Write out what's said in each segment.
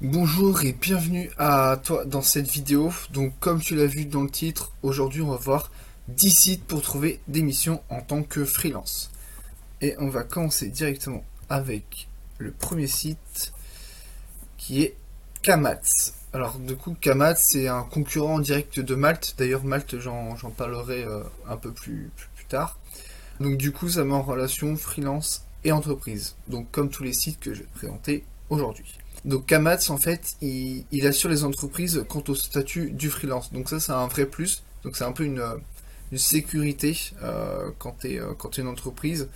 Bonjour et bienvenue à toi dans cette vidéo. Donc comme tu l'as vu dans le titre, aujourd'hui on va voir 10 sites pour trouver des missions en tant que freelance. Et on va commencer directement avec le premier site qui est Kamats. Alors du coup Kamats c'est un concurrent direct de Malte. D'ailleurs Malte j'en parlerai euh, un peu plus, plus tard. Donc du coup ça met en relation freelance et entreprise. Donc comme tous les sites que je vais présenter aujourd'hui. Donc Kamats, en fait, il, assure les entreprises quant au statut du freelance. Donc ça, c'est un vrai plus. Donc c'est un peu une, sécurité euh, quand tu es, euh, es, une entreprise,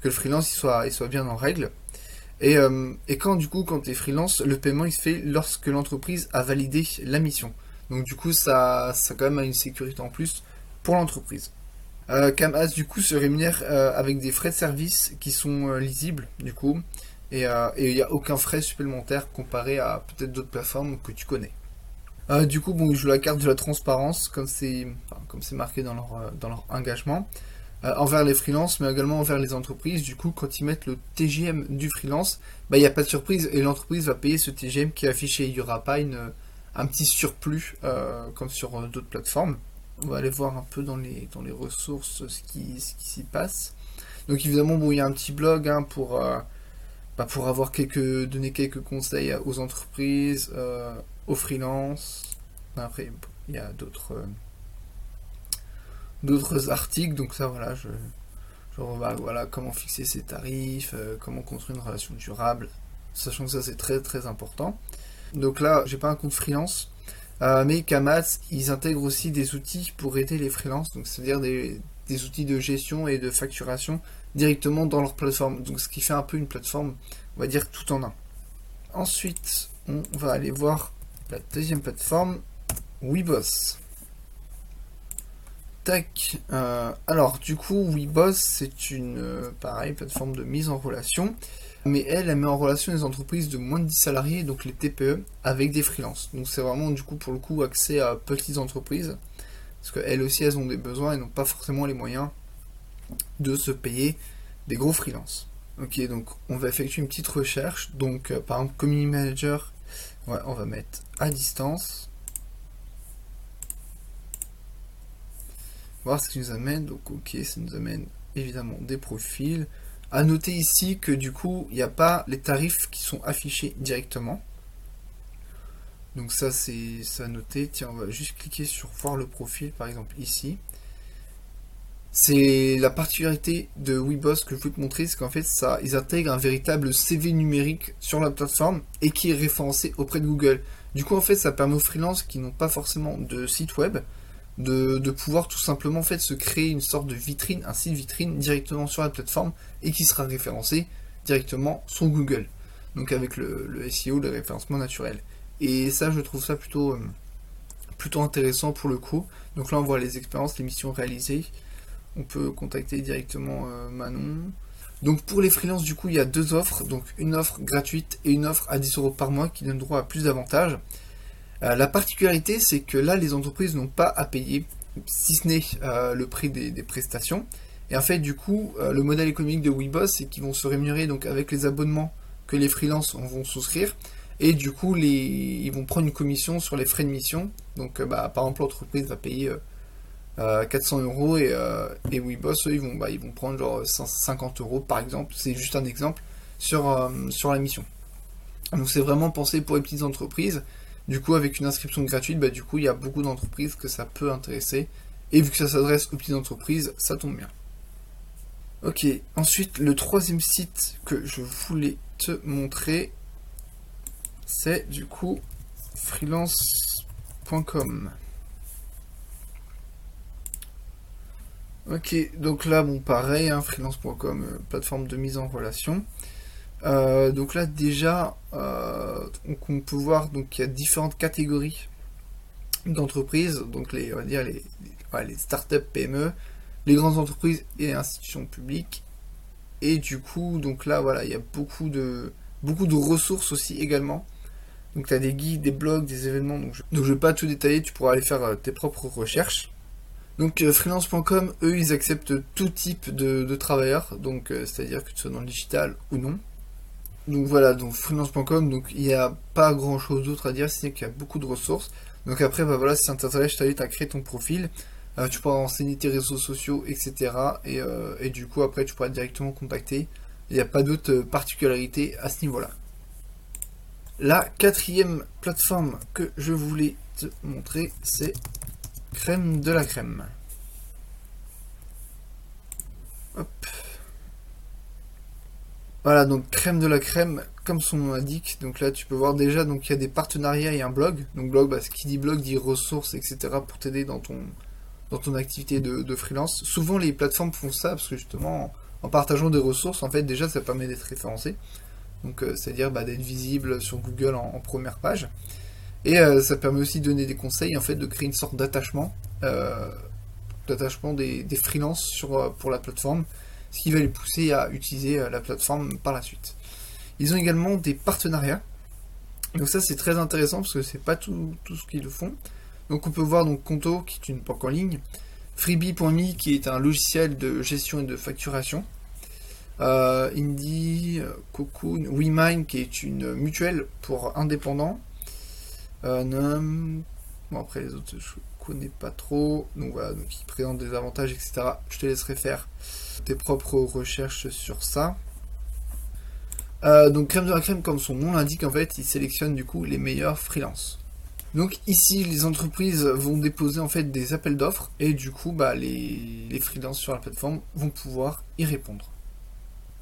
que le freelance il soit, il soit bien en règle. Et, euh, quand du coup, quand tu es freelance, le paiement il se fait lorsque l'entreprise a validé la mission. Donc du coup, ça, ça quand même une sécurité en plus pour l'entreprise. Euh, du coup se rémunère avec des frais de service qui sont lisibles du coup euh, et il n'y a aucun frais supplémentaire comparé à peut-être d'autres plateformes que tu connais. Euh, du coup, bon, ils jouent la carte de la transparence, comme c'est marqué dans leur, euh, dans leur engagement, envers les freelances, mais également envers les entreprises. Du coup, quand ils mettent le TGM du freelance, bah, il n'y a pas de surprise et l'entreprise va payer ce TGM qui est affiché. Il n'y aura pas une, un petit surplus comme sur d'autres plateformes. On va aller voir un peu dans les, dans les ressources ce qui, ce qui s'y passe. Donc évidemment, bon, il y a un petit blog hein, pour bah, pour avoir quelques, donner quelques conseils aux entreprises, euh, aux freelances. Après, il y a d'autres euh, articles, donc ça voilà, je, je voilà comment fixer ses tarifs, euh, comment construire une relation durable, sachant que ça c'est très très important. Donc là, j'ai pas un compte freelance, mais Kamats, ils intègrent aussi des outils pour aider les freelances, donc c'est-à-dire des, des outils de gestion et de facturation directement dans leur plateforme. Donc ce qui fait un peu une plateforme, on va dire tout en un. Ensuite, on va aller voir la deuxième plateforme, WeBoss. Tac. Euh, alors du coup, WeBoss, c'est une euh, pareille plateforme de mise en relation. Mais elle, elle met en relation les entreprises de moins de 10 salariés, donc les TPE, avec des freelances. Donc c'est vraiment du coup pour le coup accès à petites entreprises. Parce qu'elles aussi, elles ont des besoins et n'ont pas forcément les moyens de se payer des gros freelances. Ok, donc on va effectuer une petite recherche. Donc euh, par exemple, Community Manager, on va mettre à distance. Voir ce qui nous amène. Donc ok, ça nous amène évidemment des profils. À noter ici que du coup, il n'y a pas les tarifs qui sont affichés directement. Donc ça c'est à noter. Tiens, on va juste cliquer sur voir le profil par exemple ici. C'est la particularité de WeBoss que je veux te montrer, c'est qu'en fait, ça, ils intègrent un véritable CV numérique sur la plateforme et qui est référencé auprès de Google. Du coup, en fait, ça permet aux freelances qui n'ont pas forcément de site web de, pouvoir tout simplement en fait, se créer une sorte de vitrine, un site vitrine directement sur la plateforme et qui sera référencé directement sur Google. Donc avec le, SEO, le référencement naturel. Et ça, je trouve ça plutôt, euh, plutôt intéressant pour le coup. Donc là, on voit les expériences, les missions réalisées on peut contacter directement euh, Manon. Donc pour les freelances, du coup, il y a deux offres. Donc une offre gratuite et une offre à 10 euros par mois qui donne droit à plus d'avantages. Euh, la particularité, c'est que là, les entreprises n'ont pas à payer, si ce n'est le prix des, prestations. Et en fait, du coup, le modèle économique de WeBoss, c'est qu'ils vont se rémunérer donc avec les abonnements que les freelances vont souscrire. Et du coup, ils vont prendre une commission sur les frais de mission. Donc, bah, par exemple, l'entreprise va payer 400 euros et, euh, et WeBoss, eux, ils vont, bah, ils vont prendre genre 150 euros par exemple, c'est juste un exemple, sur, euh, sur la mission. Donc c'est vraiment pensé pour les petites entreprises. Du coup, avec une inscription gratuite, bah, du coup, il y a beaucoup d'entreprises que ça peut intéresser. Et vu que ça s'adresse aux petites entreprises, ça tombe bien. Ok, ensuite, le troisième site que je voulais te montrer, c'est du coup freelance.com. Ok, donc là, bon, pareil, hein, freelance.com, euh, plateforme de mise en relation. Euh, donc là, déjà, euh, on peut voir donc il y a différentes catégories d'entreprises, donc les, on va dire les, les, startups PME, les grandes entreprises et institutions publiques. Et du coup, donc là, voilà, il y a beaucoup de, beaucoup de ressources aussi également. Donc tu as des guides, des blogs, des événements. Donc je, je vais pas tout détailler, tu pourras aller faire tes propres recherches. Donc euh, freelance.com, eux, ils acceptent tout type de, travailleurs, donc euh, c'est-à-dire que tu sois dans le digital ou non. donc voilà, donc freelance.com, donc il n'y a pas grand chose d'autre à dire, c'est qu'il y a beaucoup de ressources. Donc après, bah voilà, si ça t'intéresse, je t'invite à créer ton profil. Euh, tu pourras renseigner tes réseaux sociaux, etc. Euh, et, du coup, après, tu pourras directement contacter. Il n'y a pas d'autre particularité à ce niveau-là. La quatrième plateforme que je voulais te montrer, c'est Crème de la crème. Voilà, donc crème de la crème, comme son nom l'indique. Donc là, tu peux voir déjà, donc il y a des partenariats et un blog. Donc blog, bah, ce qui dit blog dit ressources, etc. pour t'aider dans ton, dans ton activité de, freelance. Souvent, les plateformes font ça parce que justement, en, partageant des ressources, en fait, déjà, ça permet d'être référencé. Donc, euh, c'est-à-dire bah, d'être visible sur Google en, première page. Et euh, ça permet aussi de donner des conseils, en fait, de créer une sorte d'attachement, euh, des, freelances sur, pour la plateforme ce qui va les pousser à utiliser la plateforme par la suite. Ils ont également des partenariats. Donc ça c'est très intéressant parce que c'est pas tout, ce qu'ils font. Donc on peut voir donc Conto qui est une banque en ligne, Freebie.me qui est un logiciel de gestion et de facturation, euh, Indie, euh, Cocoon, WeMine qui est une mutuelle pour indépendants, bon après les autres je connais pas trop, donc voilà, donc ils présentent des avantages etc. Je te laisserai faire tes propres recherches sur ça. Euh, donc crème de la crème, comme son nom l'indique, en fait, il sélectionne du coup les meilleurs freelances. Donc ici, les entreprises vont déposer en fait des appels d'offres et du coup, bah, les, les freelances sur la plateforme vont pouvoir y répondre.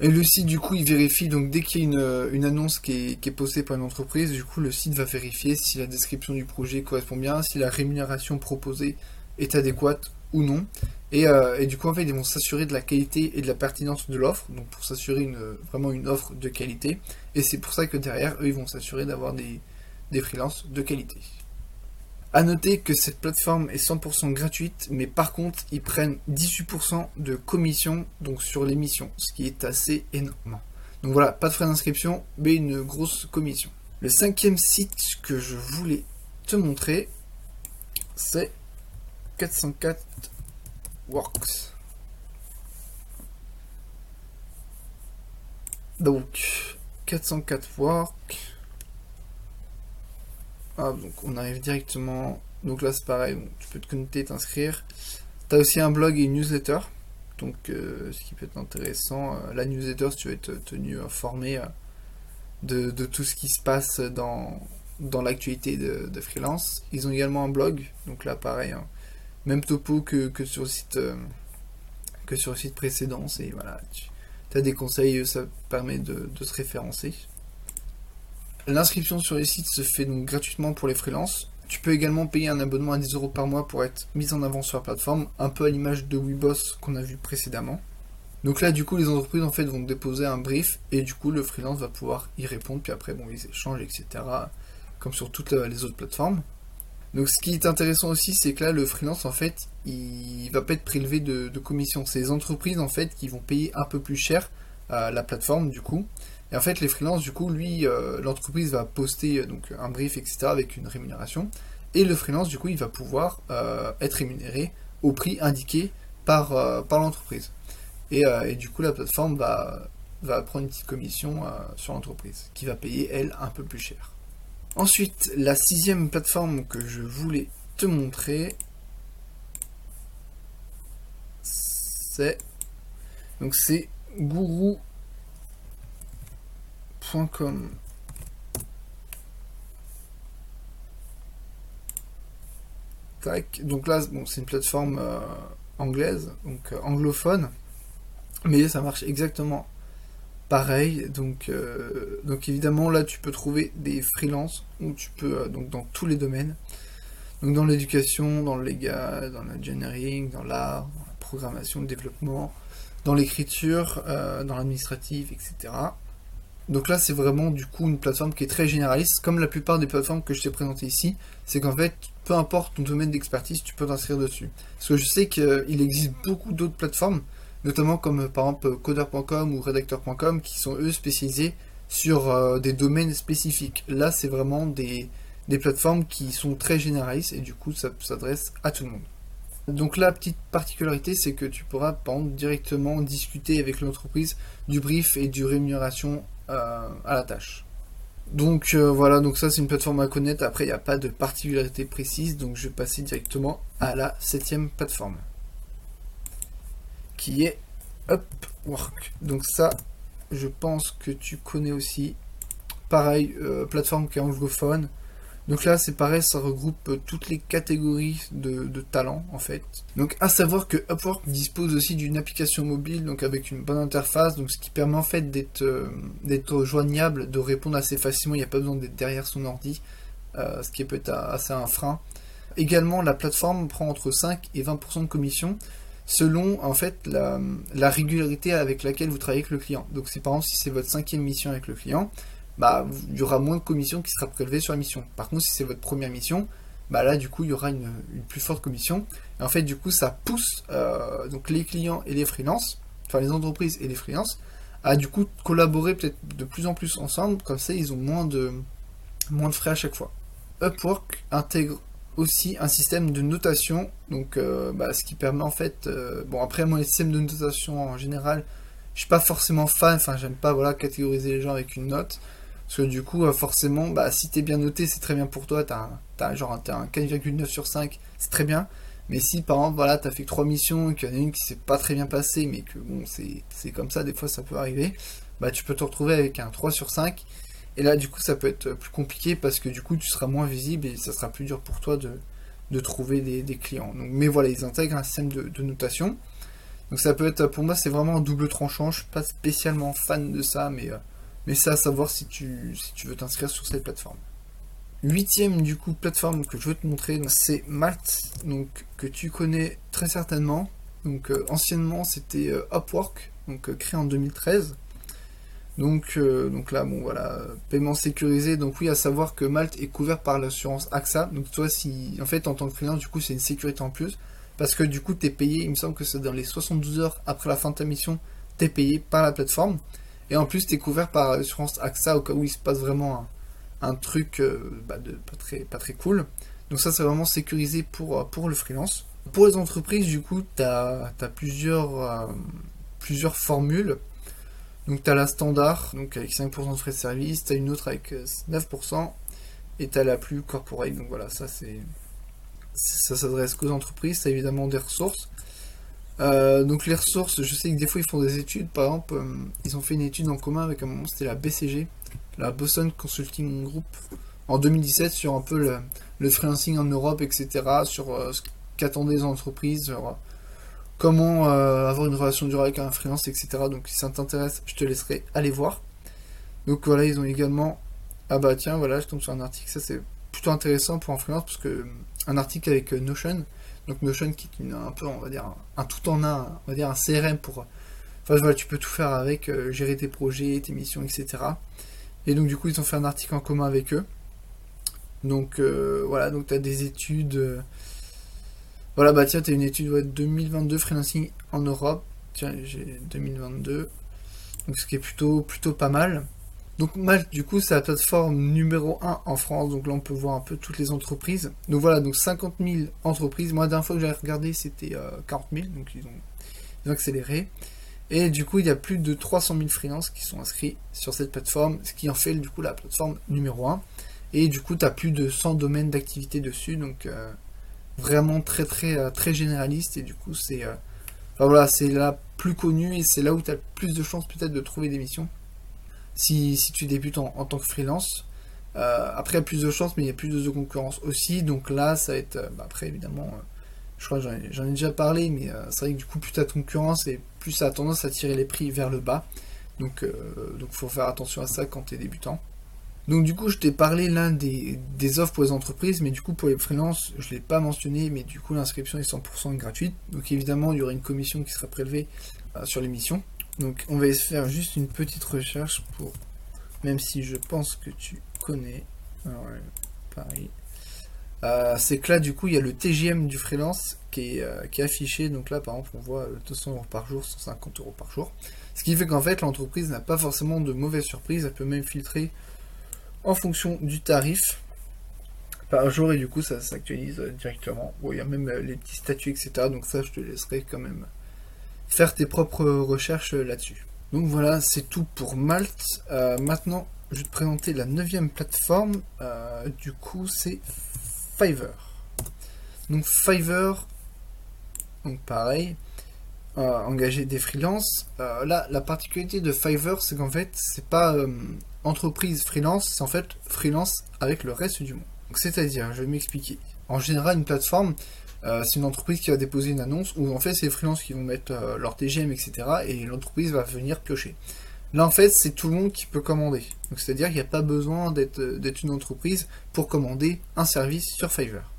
Et le site, du coup, il vérifie, donc dès qu'il y a une, annonce qui est, postée par une entreprise, du coup, le site va vérifier si la description du projet correspond bien, si la rémunération proposée est adéquate ou non. Euh, et, du coup, en fait, ils vont s'assurer de la qualité et de la pertinence de l'offre, donc pour s'assurer une, vraiment une offre de qualité. Et c'est pour ça que derrière, eux, ils vont s'assurer d'avoir des, des freelances de qualité. A noter que cette plateforme est 100% gratuite, mais par contre, ils prennent 18% de commission donc sur l'émission, ce qui est assez énorme. Donc voilà, pas de frais d'inscription, mais une grosse commission. Le cinquième site que je voulais te montrer, c'est 404 Works. Donc, 404 Work. Ah, donc on arrive directement. Donc là, c'est pareil, tu peux te connecter, t'inscrire. Tu aussi un blog et une newsletter. Donc, euh, ce qui peut être intéressant. Euh, la newsletter, si tu veux être tenu informé euh, de, tout ce qui se passe dans, dans l'actualité de, de, freelance. Ils ont également un blog. Donc là, pareil, hein, même topo que, sur le site que sur le site précédent. C'est voilà, tu as des conseils, ça permet de, de se référencer. L'inscription sur les sites se fait donc gratuitement pour les freelances. Tu peux également payer un abonnement à 10 euros par mois pour être mis en avant sur la plateforme, un peu à l'image de WeBoss qu'on a vu précédemment. Donc là, du coup, les entreprises en fait vont déposer un brief et du coup, le freelance va pouvoir y répondre. Puis après, bon, ils échangent, etc. Comme sur toutes les autres plateformes. Donc, ce qui est intéressant aussi, c'est que là, le freelance en fait, il va pas être prélevé de, commission. C'est les entreprises en fait qui vont payer un peu plus cher la plateforme, du coup. Et en fait, les freelances, du coup, lui, euh, l'entreprise va poster euh, un brief, etc., avec une rémunération. Et le freelance, du coup, il va pouvoir euh, être rémunéré au prix indiqué par, par l'entreprise. Et, du coup, la plateforme va, va prendre une petite commission sur l'entreprise, qui va payer, elle, un peu plus cher. Ensuite, la sixième plateforme que je voulais te montrer, c'est donc c'est Guru donc là, bon, c'est une plateforme euh, anglaise, donc euh, anglophone, mais ça marche exactement pareil. Donc, euh, donc évidemment, là, tu peux trouver des freelances, ou tu peux, donc dans tous les domaines, donc dans l'éducation, dans le légal, dans l'engineering, dans l'art, dans la programmation, le développement, dans l'écriture, dans l'administratif, etc. Donc là, c'est vraiment du coup une plateforme qui est très généraliste, comme la plupart des plateformes que je t'ai présentées ici. C'est qu'en fait, peu importe ton domaine d'expertise, tu peux t'inscrire dessus. Parce que je sais qu'il existe beaucoup d'autres plateformes, notamment comme par exemple coder.com ou redacteur.com, qui sont eux spécialisés sur euh, des domaines spécifiques. Là, c'est vraiment des, des plateformes qui sont très généralistes et du coup, ça s'adresse à tout le monde. Donc la petite particularité, c'est que tu pourras par exemple, directement discuter avec l'entreprise du brief et du rémunération à la tâche. Donc voilà, donc ça c'est une plateforme à connaître. Après, il n'y a pas de particularité précise, donc je vais passer directement à la septième plateforme, qui est Upwork. Donc ça, je pense que tu connais aussi. Pareil, euh, plateforme qui est anglophone. Donc là, c'est pareil, ça regroupe euh, toutes les catégories de, talents, en fait. Donc à savoir que Upwork dispose aussi d'une application mobile, donc avec une bonne interface, donc ce qui permet en fait d'être euh, joignable, de répondre assez facilement, il n'y a pas besoin d'être derrière son ordi, ce qui peut être assez un frein. Également, la plateforme prend entre 5 et 20% de commission, selon en fait la, régularité avec laquelle vous travaillez avec le client. Donc c'est par exemple si c'est votre cinquième mission avec le client, bah il y aura moins de commission qui sera prélevée sur la mission. Par contre si c'est votre première mission, bah là du coup il y aura une, plus forte commission. Et en fait du coup ça pousse euh, donc les clients et les freelances, enfin les entreprises et les freelances, à du coup collaborer peut-être de plus en plus ensemble, comme ça ils ont moins de moins de frais à chaque fois. Upwork intègre aussi un système de notation, donc euh, bah, ce qui permet en fait, euh, bon après moi les systèmes de notation en général, je suis pas forcément fan, enfin j'aime pas voilà catégoriser les gens avec une note, parce que du coup euh, forcément bah si t'es bien noté c'est très bien pour toi, t'as as genre un 4,9 sur 5, c'est très bien, mais si par exemple voilà t'as fait trois missions et qu'il y en a une qui s'est pas très bien passée, mais que bon c'est comme ça, des fois ça peut arriver, bah tu peux te retrouver avec un 3 sur 5 et là, du coup, ça peut être plus compliqué parce que du coup, tu seras moins visible et ça sera plus dur pour toi de, trouver des, clients. Mais voilà, ils intègrent un système de, notation. Donc ça peut être, pour moi, c'est vraiment un double tranchant. Je suis pas spécialement fan de ça, mais, euh, mais c'est à savoir si tu, si tu veux t'inscrire sur cette plateforme. Huitième du coup plateforme que je veux te montrer, c'est Malt, donc que tu connais très certainement. Donc euh, anciennement c'était euh, Upwork, donc créé en 2013. Donc, euh, donc là, bon voilà, paiement sécurisé. Donc oui, à savoir que Malte est couvert par l'assurance AXA. Donc toi, si en fait en tant que freelance, du coup, c'est une sécurité en plus. Parce que du coup, tu es payé, il me semble que c'est dans les 72 heures après la fin de ta mission, tu es payé par la plateforme. Et en plus, tu es couvert par l'assurance AXA au cas où il se passe vraiment un, truc euh, bah, pas, très, cool. Donc ça, c'est vraiment sécurisé pour, euh, pour le freelance. Pour les entreprises, du coup, tu as, plusieurs, plusieurs formules. Donc tu as la standard, donc avec 5% de frais de service, tu as une autre avec 9%, euh, et tu as la plus corporate, donc voilà, ça c'est ça s'adresse qu'aux entreprises, tu as évidemment des ressources. Euh, donc les ressources, je sais que des fois ils font des études, par exemple, euh, ils ont fait une étude en commun avec un moment, c'était la BCG, la Boston Consulting Group, en 2017 sur un peu le, freelancing en Europe, etc., sur ce qu'attendaient les entreprises, comment euh, avoir une relation durable avec un freelance, etc. Donc si ça t'intéresse, je te laisserai aller voir. Donc voilà, ils ont également... Ah bah tiens, voilà, je tombe sur un article, ça c'est plutôt intéressant pour un freelance, parce que un article avec euh, Notion, donc Notion qui est un peu, on va dire, un, tout en un, on va dire un CRM pour... Enfin voilà, tu peux tout faire avec, euh, gérer tes projets, tes missions, etc. Et donc du coup, ils ont fait un article en commun avec eux. Donc voilà, donc tu as des études voilà, bah tiens, t'as une étude 2022 freelancing en Europe. Tiens, j'ai 2022. Donc ce qui est plutôt, plutôt pas mal. Donc Malte, du coup, c'est la plateforme numéro 1 en France. Donc là, on peut voir un peu toutes les entreprises. Donc voilà, donc 50 000 entreprises. Moi, la dernière fois que j'avais regardé, c'était 40 euh, 000. Donc ils ont, accéléré. Et du coup, il y a plus de 300 000 freelances qui sont inscrits sur cette plateforme, ce qui en fait du coup la plateforme numéro 1. Et du coup, tu as plus de 100 domaines d'activité dessus. Donc euh, vraiment très très euh, très généraliste et du coup c'est la plus connue et c'est là où tu as plus de chances peut-être de trouver des missions si, si tu débutes en, tant que freelance euh, après il y a plus de chances mais il y a plus de concurrence aussi donc là ça va être bah, après évidemment je crois j'en ai, déjà parlé mais c'est vrai que du coup plus tu as de concurrence et plus ça a tendance à tirer les prix vers le bas donc donc faut faire attention à ça quand tu es débutant donc du coup, je t'ai parlé l'un des, offres pour les entreprises, mais du coup pour les freelances, je ne l'ai pas mentionné, mais du coup l'inscription est 100% gratuite. Donc évidemment, il y aura une commission qui sera prélevée euh, sur l'émission. Donc on va faire juste une petite recherche pour, même si je pense que tu connais. Alors, pareil. Euh, c'est que là, du coup, il y a le TGM du freelance qui est, euh, qui est affiché. Donc là, par exemple, on voit 200 euros par jour, 150 euros par jour. Ce qui fait qu'en fait, l'entreprise n'a pas forcément de mauvaises surprises. Elle peut même filtrer en fonction du tarif par jour et du coup ça s'actualise directement. il y a même euh, les petits statuts, etc. Donc ça, je te laisserai quand même faire tes propres recherches là-dessus. Donc voilà, c'est tout pour Malte. Euh, maintenant, je vais te présenter la neuvième plateforme. Euh, du coup, c'est Fiverr. Donc Fiverr, donc pareil, engager des freelances. là, la particularité de Fiverr, c'est qu'en fait, c'est pas entreprise freelance, c'est en fait freelance avec le reste du monde. C'est-à-dire, je vais m'expliquer. En général, une plateforme, euh, c'est une entreprise qui va déposer une annonce où en fait c'est les freelances qui vont mettre euh, leur TGM, etc. et l'entreprise va venir piocher. Là en fait c'est tout le monde qui peut commander. Donc c'est-à-dire qu'il n'y a pas besoin d'être euh, une entreprise pour commander un service sur Fiverr.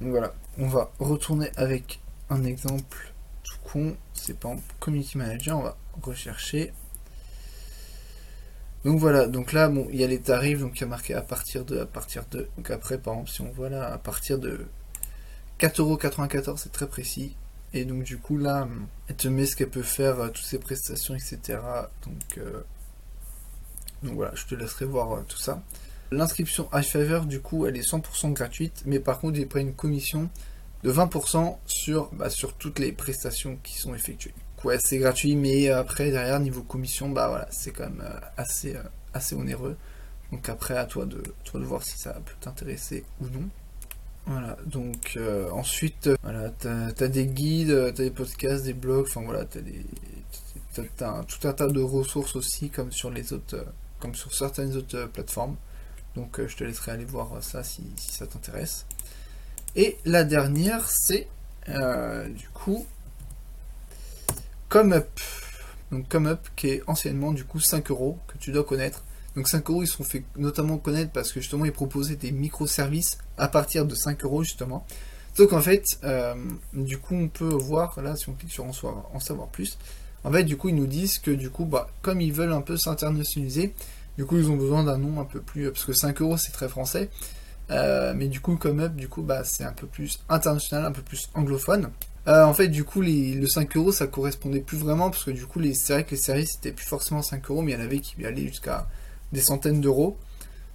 Donc voilà, on va retourner avec un exemple tout con. C'est pas Community Manager, on va rechercher. Donc voilà, donc là, bon, il y a les tarifs, donc il y a marqué à partir de, à partir de. Donc après, par exemple, si on voit là, à partir de 4,94€, c'est très précis. Et donc du coup là, elle te met ce qu'elle peut faire, euh, toutes ses prestations, etc. Donc, euh, donc voilà, je te laisserai voir euh, tout ça. L'inscription iFavor, du coup, elle est 100% gratuite, mais par contre, il prend une commission de 20% sur, bah, sur toutes les prestations qui sont effectuées ouais, c'est gratuit, mais après, derrière, niveau commission, bah voilà, c'est quand même assez, onéreux. Donc après, à toi de voir si ça peut t'intéresser ou non. Voilà, donc euh, ensuite, voilà, t'as as des guides, t'as des podcasts, des blogs, enfin voilà, t'as des. Tout un tas de ressources aussi, comme sur les autres, comme sur certaines autres plateformes. Donc je te laisserai aller voir ça si, ça t'intéresse. Et la dernière, c'est du coup Come Up. Donc Come Up qui est anciennement du coup 5 euros que tu dois connaître. Donc 5 euros ils sont fait notamment connaître parce que justement ils proposaient des microservices à partir de 5 euros justement. Donc en fait, euh, du coup on peut voir là si on clique sur en, en savoir plus. En fait du coup ils nous disent que du coup bah comme ils veulent un peu s'internationaliser, du coup ils ont besoin d'un nom un peu plus parce que 5 euros c'est très français. Euh, mais du coup, Come Up, du coup, bah, c'est un peu plus international, un peu plus anglophone. Euh, en fait, du coup, les, le 5 euros, ça correspondait plus vraiment, parce que du coup, c'est vrai que les services, c'était plus forcément 5 euros, mais il y en avait qui allaient jusqu'à des centaines d'euros.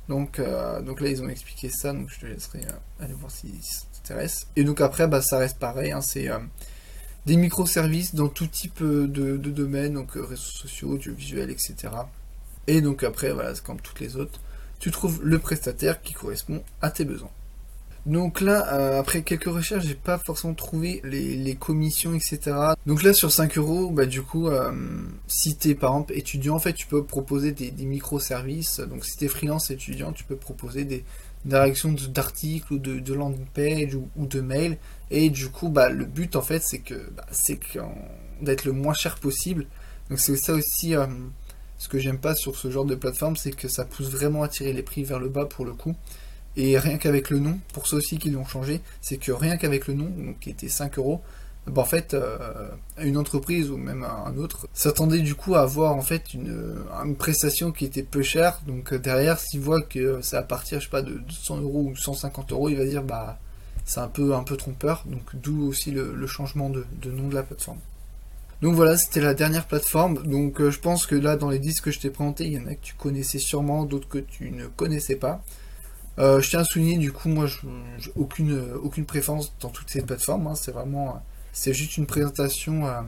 Donc, euh, donc là, ils ont expliqué ça, donc je te laisserai euh, aller voir si, ça t'intéresse. Et donc après, bah, ça reste pareil, hein, c'est des microservices dans tout type de, de domaines, donc réseaux sociaux, audiovisuels, etc. Et donc après, voilà, c'est comme toutes les autres, tu trouves le prestataire qui correspond à tes besoins. Donc là, euh, après quelques recherches, j'ai pas forcément trouvé les, commissions, etc. Donc là, sur 5 euros, bah du coup, euh, si t'es par exemple étudiant, en fait, tu peux proposer des, microservices. Donc si t'es freelance étudiant, tu peux proposer des directions d'articles ou de, landing page ou, de mail. Et du coup, bah le but en fait, c'est que bah, c'est d'être le moins cher possible. Donc c'est ça aussi. Euh, ce que j'aime pas sur ce genre de plateforme, c'est que ça pousse vraiment à tirer les prix vers le bas pour le coup. Et rien qu'avec le nom, pour ceux aussi qui l'ont changé, c'est que rien qu'avec le nom, qui était 5 euros, bah, en fait, euh, une entreprise ou même un autre s'attendait du coup à avoir en fait une, prestation qui était peu chère. Donc euh, derrière, s'il voit que c'est à partir, je sais pas, de 200 euros ou 150 euros, il va dire bah c'est un peu un peu trompeur. Donc d'où aussi le, changement de, nom de la plateforme. Donc voilà, c'était la dernière plateforme. Donc euh, je pense que là, dans les 10 que je t'ai présentés, il y en a que tu connaissais sûrement, d'autres que tu ne connaissais pas. Euh, je tiens à souligner, du coup, moi, j'ai aucune, aucune préférence dans toutes ces plateformes. Hein. c'est vraiment, c'est juste une présentation euh,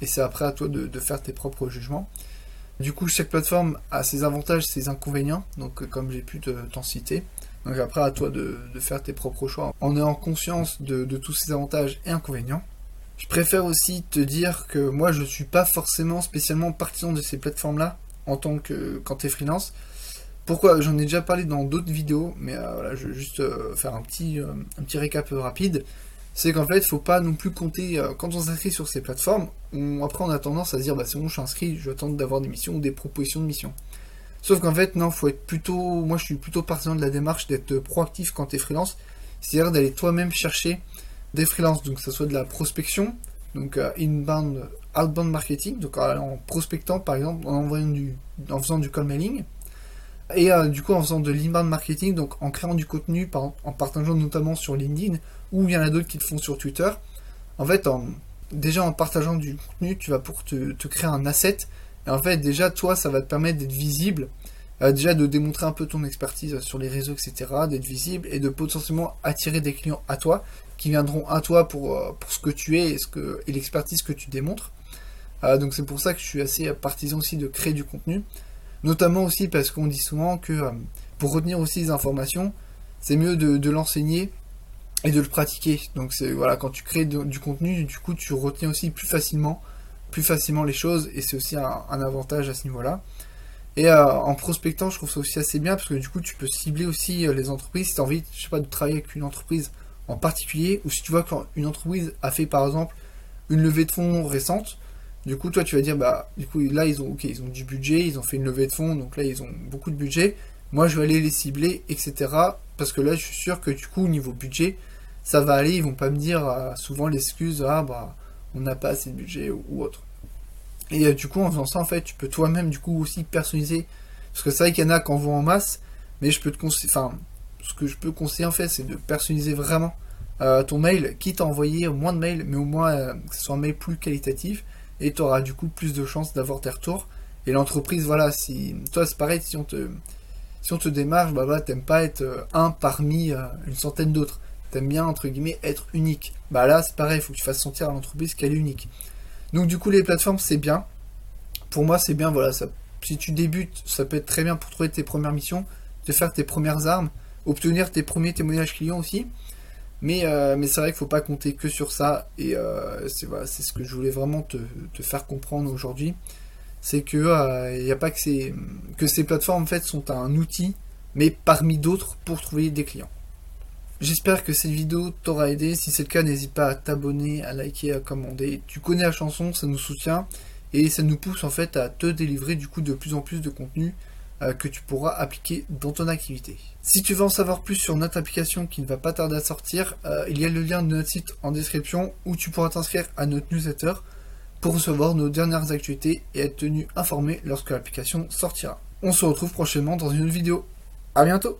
et c'est après à toi de, faire tes propres jugements. Du coup, chaque plateforme a ses avantages, ses inconvénients, donc euh, comme j'ai pu t'en citer. Donc après, à toi de, faire tes propres choix en ayant conscience de, tous ces avantages et inconvénients. Je préfère aussi te dire que moi, je ne suis pas forcément spécialement partisan de ces plateformes-là en tant que quand tu es freelance. Pourquoi J'en ai déjà parlé dans d'autres vidéos, mais euh, je vais juste euh, faire un petit, euh, un petit récap rapide. C'est qu'en fait, il faut pas non plus compter, quand on s'inscrit sur ces plateformes, après on a tendance à se dire, bah c'est bon, je suis inscrit, je vais attendre d'avoir des missions ou des propositions de missions. Sauf qu'en fait, non, faut être plutôt, moi je suis plutôt partisan de la démarche d'être proactif quand tu es freelance, c'est-à-dire d'aller toi-même chercher des freelances, donc que ce soit de la prospection, donc inbound, outbound marketing, donc en prospectant par exemple, en envoyant du, en faisant du call mailing, et euh, du coup, en faisant de l'inbound marketing, donc en créant du contenu, en partageant notamment sur LinkedIn, ou il y en a d'autres qui le font sur Twitter. En fait, déjà en partageant du contenu, tu vas pour te, créer un asset. Et en fait, déjà, toi, ça va te permettre d'être visible. Euh, déjà de démontrer un peu ton expertise sur les réseaux, etc., d'être visible et de potentiellement attirer des clients à toi qui viendront à toi pour, euh, pour ce que tu es et, et l'expertise que tu démontres. donc c'est pour ça que je suis assez partisan aussi de créer du contenu. Notamment aussi parce qu'on dit souvent que pour retenir aussi les informations, c'est mieux de, l'enseigner et de le pratiquer. Donc voilà, quand tu crées du contenu, du coup tu retiens aussi plus facilement, plus facilement les choses et c'est aussi un, avantage à ce niveau-là. Et euh, en prospectant, je trouve ça aussi assez bien parce que du coup tu peux cibler aussi euh, les entreprises. Si tu as envie, je sais pas, de travailler avec une entreprise en particulier, ou si tu vois qu'une entreprise a fait par exemple une levée de fonds récente, du coup toi tu vas dire bah du coup là ils ont ils ont du budget, ils ont fait une levée de fonds, donc là ils ont beaucoup de budget. Moi je vais aller les cibler, etc. Parce que là je suis sûr que du coup au niveau budget, ça va aller, ils vont pas me dire euh, souvent l'excuse ah bah on n'a pas assez de budget ou, autre. Et euh, du coup en faisant ça en fait tu peux toi-même du coup aussi personnaliser. Parce que c'est vrai qu'il y en a qui envoient en masse, mais je peux te conseiller. Enfin, ce que je peux conseiller en fait c'est de personnaliser vraiment euh, ton mail, quitte à envoyer moins de mails, mais au moins que ce soit un mail plus qualitatif, et tu auras du coup plus de chances d'avoir tes retours. Et l'entreprise, voilà, si toi c'est pareil, si on te si on te démarche, bah voilà, t'aimes pas être euh, un parmi euh, une centaine d'autres. T'aimes bien entre guillemets être unique. Bah là c'est pareil, il faut que tu fasses sentir à l'entreprise qu'elle est unique. Donc du coup les plateformes c'est bien. Pour moi c'est bien, voilà, ça, si tu débutes, ça peut être très bien pour trouver tes premières missions, te faire tes premières armes, obtenir tes premiers témoignages clients aussi. Mais, euh, mais c'est vrai qu'il ne faut pas compter que sur ça. Et euh, c'est ce que je voulais vraiment te, faire comprendre aujourd'hui. C'est que euh, a pas que ces, plateformes sont un outil, mais parmi d'autres pour trouver des clients. J'espère que cette vidéo t'aura aidé. Si c'est le cas, n'hésite pas à t'abonner, à liker, à commander. Tu connais la chanson, ça nous soutient et ça nous pousse en fait à te délivrer du coup de plus en plus de contenu que tu pourras appliquer dans ton activité. Si tu veux en savoir plus sur notre application qui ne va pas tarder à sortir, euh, il y a le lien de notre site en description où tu pourras t'inscrire à notre newsletter pour recevoir nos dernières actualités et être tenu informé lorsque l'application sortira. On se retrouve prochainement dans une autre vidéo. A bientôt